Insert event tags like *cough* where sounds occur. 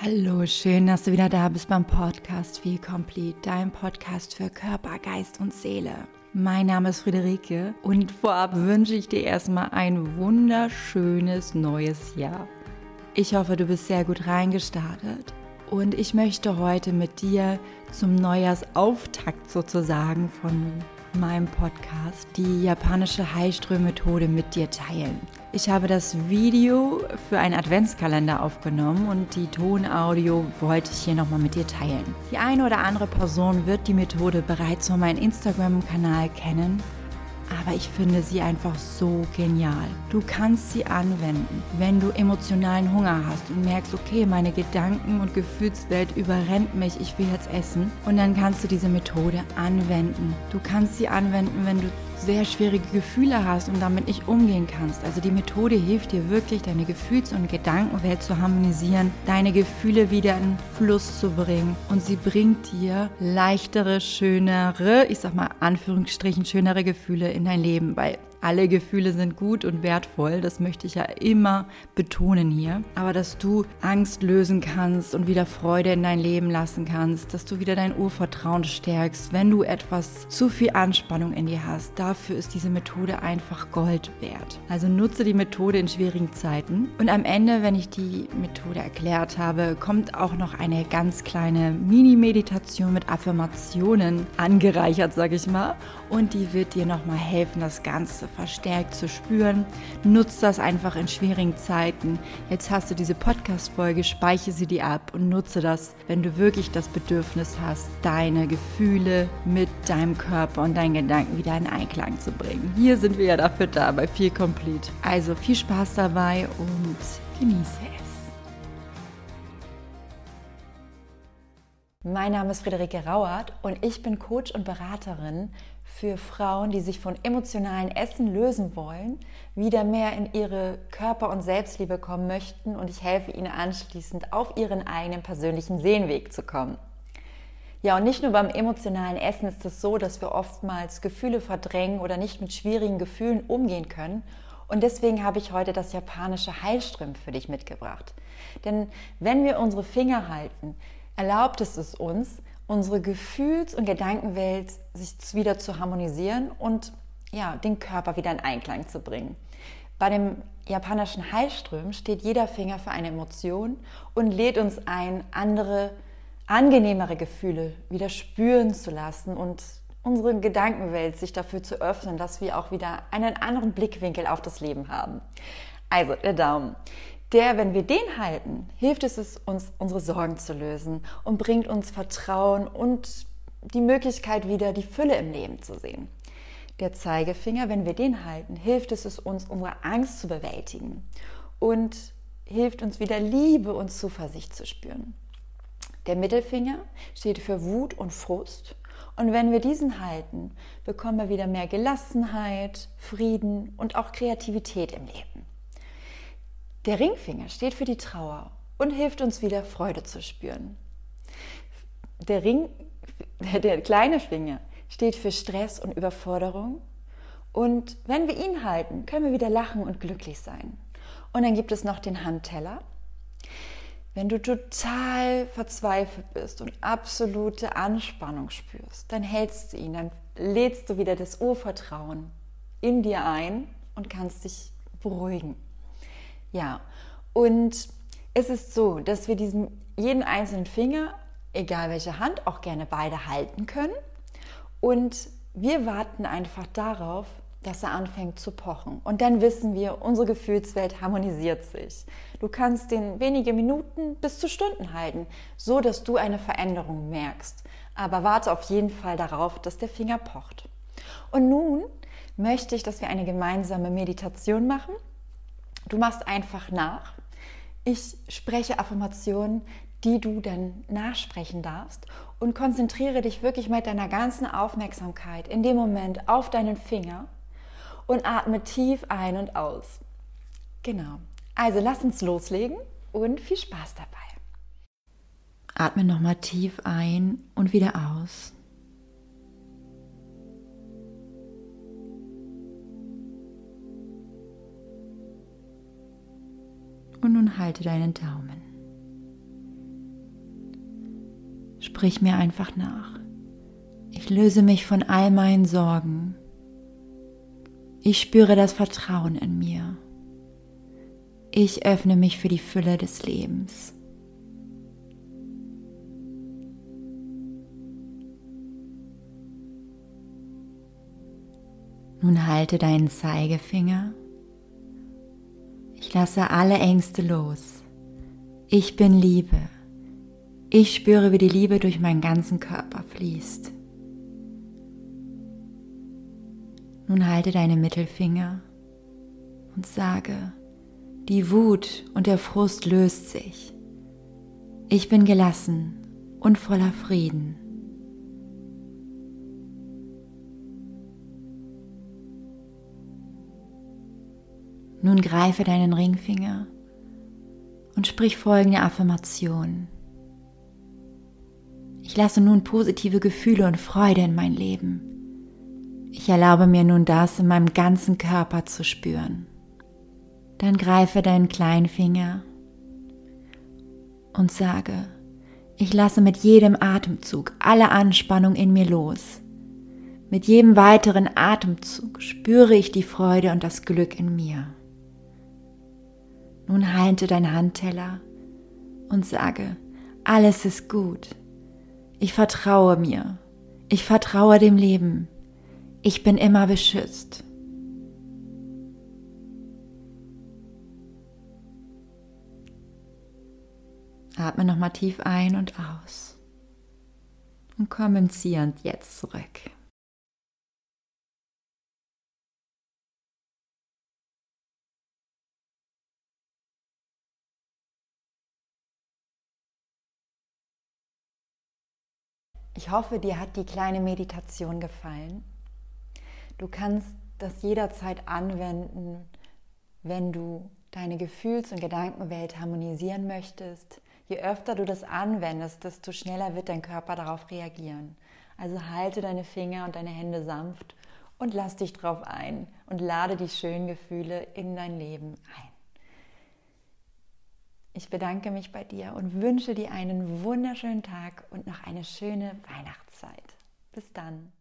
Hallo, schön, dass du wieder da bist beim Podcast Feel Complete, dein Podcast für Körper, Geist und Seele. Mein Name ist Friederike und vorab wünsche ich dir erstmal ein wunderschönes neues Jahr. Ich hoffe, du bist sehr gut reingestartet und ich möchte heute mit dir zum Neujahrsauftakt sozusagen von meinem Podcast die japanische Heilström-Methode mit dir teilen. Ich habe das Video für einen Adventskalender aufgenommen und die Tonaudio wollte ich hier nochmal mit dir teilen. Die eine oder andere Person wird die Methode bereits von meinem Instagram-Kanal kennen aber ich finde sie einfach so genial. Du kannst sie anwenden, wenn du emotionalen Hunger hast und merkst, okay, meine Gedanken- und Gefühlswelt überrennt mich, ich will jetzt essen. Und dann kannst du diese Methode anwenden. Du kannst sie anwenden, wenn du sehr schwierige Gefühle hast und damit nicht umgehen kannst. Also die Methode hilft dir wirklich, deine Gefühls- und Gedankenwelt zu harmonisieren, deine Gefühle wieder in Fluss zu bringen und sie bringt dir leichtere, schönere, ich sag mal Anführungsstrichen schönere Gefühle in dein Leben, weil alle Gefühle sind gut und wertvoll, das möchte ich ja immer betonen hier. Aber dass du Angst lösen kannst und wieder Freude in dein Leben lassen kannst, dass du wieder dein Urvertrauen stärkst, wenn du etwas zu viel Anspannung in dir hast, dafür ist diese Methode einfach Gold wert. Also nutze die Methode in schwierigen Zeiten. Und am Ende, wenn ich die Methode erklärt habe, kommt auch noch eine ganz kleine Mini-Meditation mit Affirmationen angereichert, sage ich mal. Und die wird dir nochmal helfen, das Ganze verstärkt zu spüren. Nutze das einfach in schwierigen Zeiten. Jetzt hast du diese Podcast-Folge, speichere sie dir ab und nutze das, wenn du wirklich das Bedürfnis hast, deine Gefühle mit deinem Körper und deinen Gedanken wieder in Einklang zu bringen. Hier sind wir ja dafür da bei Feel Complete. Also viel Spaß dabei und genieße es. Mein Name ist Friederike Rauert und ich bin Coach und Beraterin für Frauen, die sich von emotionalen Essen lösen wollen, wieder mehr in ihre Körper- und Selbstliebe kommen möchten und ich helfe ihnen anschließend auf ihren eigenen persönlichen Seelenweg zu kommen. Ja, und nicht nur beim emotionalen Essen ist es so, dass wir oftmals Gefühle verdrängen oder nicht mit schwierigen Gefühlen umgehen können. Und deswegen habe ich heute das japanische Heilström für dich mitgebracht. Denn wenn wir unsere Finger halten, erlaubt es es uns, unsere Gefühls- und Gedankenwelt sich wieder zu harmonisieren und ja, den Körper wieder in Einklang zu bringen. Bei dem japanischen Heilström steht jeder Finger für eine Emotion und lädt uns ein, andere, angenehmere Gefühle wieder spüren zu lassen und unsere Gedankenwelt sich dafür zu öffnen, dass wir auch wieder einen anderen Blickwinkel auf das Leben haben. Also der Daumen der, wenn wir den halten, hilft es uns, unsere Sorgen zu lösen und bringt uns Vertrauen und die Möglichkeit wieder, die Fülle im Leben zu sehen. Der Zeigefinger, wenn wir den halten, hilft es uns, unsere Angst zu bewältigen und hilft uns wieder Liebe und Zuversicht zu spüren. Der Mittelfinger steht für Wut und Frust. Und wenn wir diesen halten, bekommen wir wieder mehr Gelassenheit, Frieden und auch Kreativität im Leben. Der Ringfinger steht für die Trauer und hilft uns wieder Freude zu spüren. Der, Ring, *laughs* der kleine Finger steht für Stress und Überforderung. Und wenn wir ihn halten, können wir wieder lachen und glücklich sein. Und dann gibt es noch den Handteller. Wenn du total verzweifelt bist und absolute Anspannung spürst, dann hältst du ihn, dann lädst du wieder das Urvertrauen in dir ein und kannst dich beruhigen. Ja, und es ist so, dass wir diesen jeden einzelnen Finger, egal welche Hand, auch gerne beide halten können. Und wir warten einfach darauf, dass er anfängt zu pochen. Und dann wissen wir, unsere Gefühlswelt harmonisiert sich. Du kannst den wenige Minuten bis zu Stunden halten, so dass du eine Veränderung merkst. Aber warte auf jeden Fall darauf, dass der Finger pocht. Und nun möchte ich, dass wir eine gemeinsame Meditation machen Du machst einfach nach. Ich spreche Affirmationen, die du dann nachsprechen darfst und konzentriere dich wirklich mit deiner ganzen Aufmerksamkeit in dem Moment auf deinen Finger und atme tief ein und aus. Genau. Also lass uns loslegen und viel Spaß dabei. Atme nochmal tief ein und wieder aus. Halte deinen Daumen. Sprich mir einfach nach. Ich löse mich von all meinen Sorgen. Ich spüre das Vertrauen in mir. Ich öffne mich für die Fülle des Lebens. Nun halte deinen Zeigefinger. Ich lasse alle Ängste los. Ich bin Liebe. Ich spüre, wie die Liebe durch meinen ganzen Körper fließt. Nun halte deine Mittelfinger und sage, die Wut und der Frust löst sich. Ich bin gelassen und voller Frieden. Nun greife deinen Ringfinger und sprich folgende Affirmation. Ich lasse nun positive Gefühle und Freude in mein Leben. Ich erlaube mir nun das in meinem ganzen Körper zu spüren. Dann greife deinen Kleinfinger und sage, ich lasse mit jedem Atemzug alle Anspannung in mir los. Mit jedem weiteren Atemzug spüre ich die Freude und das Glück in mir. Nun halte dein Handteller und sage, alles ist gut. Ich vertraue mir. Ich vertraue dem Leben. Ich bin immer beschützt. Atme nochmal tief ein und aus. Und komm im Ziehend jetzt zurück. Ich hoffe, dir hat die kleine Meditation gefallen. Du kannst das jederzeit anwenden, wenn du deine Gefühls- und Gedankenwelt harmonisieren möchtest. Je öfter du das anwendest, desto schneller wird dein Körper darauf reagieren. Also halte deine Finger und deine Hände sanft und lass dich drauf ein und lade die schönen Gefühle in dein Leben ein. Ich bedanke mich bei dir und wünsche dir einen wunderschönen Tag und noch eine schöne Weihnachtszeit. Bis dann.